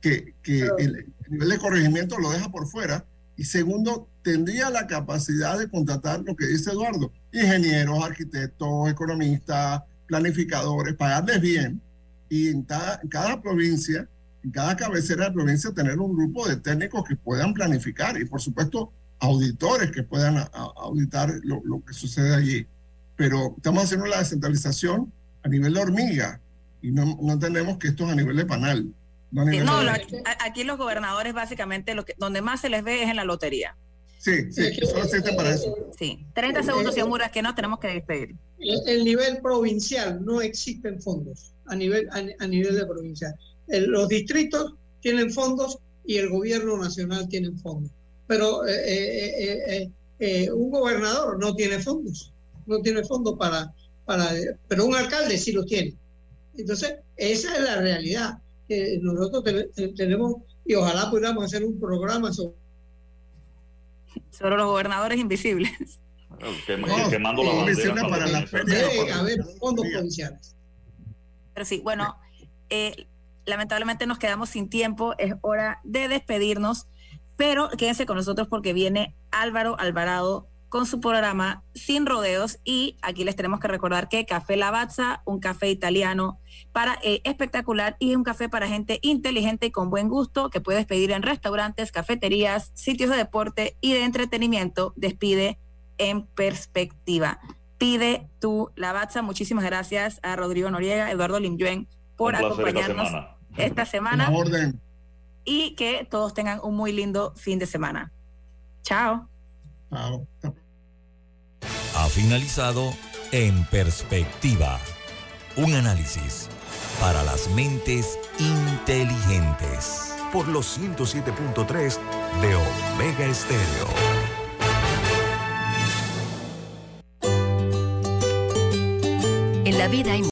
que, que el, el, nivel de corregimiento lo deja por fuera. Y segundo, tendría la capacidad de contratar lo que dice Eduardo, ingenieros, arquitectos, economistas, planificadores, pagarles bien. Y en cada, en cada provincia en cada cabecera de provincia tener un grupo de técnicos que puedan planificar y por supuesto auditores que puedan a, a auditar lo, lo, que sucede allí. Pero estamos haciendo la descentralización a nivel de hormiga y no, no tenemos que esto es a nivel de panal. No, sí, no lo, aquí, aquí, los gobernadores básicamente lo que, donde más se les ve es en la lotería. Sí, sí, solo existen para eso. Sí, 30 segundos, y Muras, que no tenemos que despedir. El, el, nivel provincial no existen fondos a nivel, a, a nivel de provincial los distritos tienen fondos y el gobierno nacional tiene fondos. Pero eh, eh, eh, un gobernador no tiene fondos, no tiene fondos para, para, pero un alcalde sí los tiene. Entonces, esa es la realidad que nosotros te, tenemos y ojalá pudiéramos hacer un programa sobre, sobre los gobernadores invisibles. Que, no, quemando la bandera para la Debe haber fondos provinciales. Pero sí, bueno, eh, lamentablemente nos quedamos sin tiempo, es hora de despedirnos, pero quédense con nosotros porque viene Álvaro Alvarado con su programa Sin Rodeos y aquí les tenemos que recordar que Café Lavazza, un café italiano para eh, espectacular y un café para gente inteligente y con buen gusto que puedes pedir en restaurantes, cafeterías, sitios de deporte y de entretenimiento. Despide en perspectiva. Pide tu Lavazza. Muchísimas gracias a Rodrigo Noriega, Eduardo Limyuen por acompañarnos esta semana. Esta semana. Orden. Y que todos tengan un muy lindo fin de semana. Chao. Chao. Ha finalizado En Perspectiva. Un análisis para las mentes inteligentes. Por los 107.3 de Omega Estéreo. En la vida hay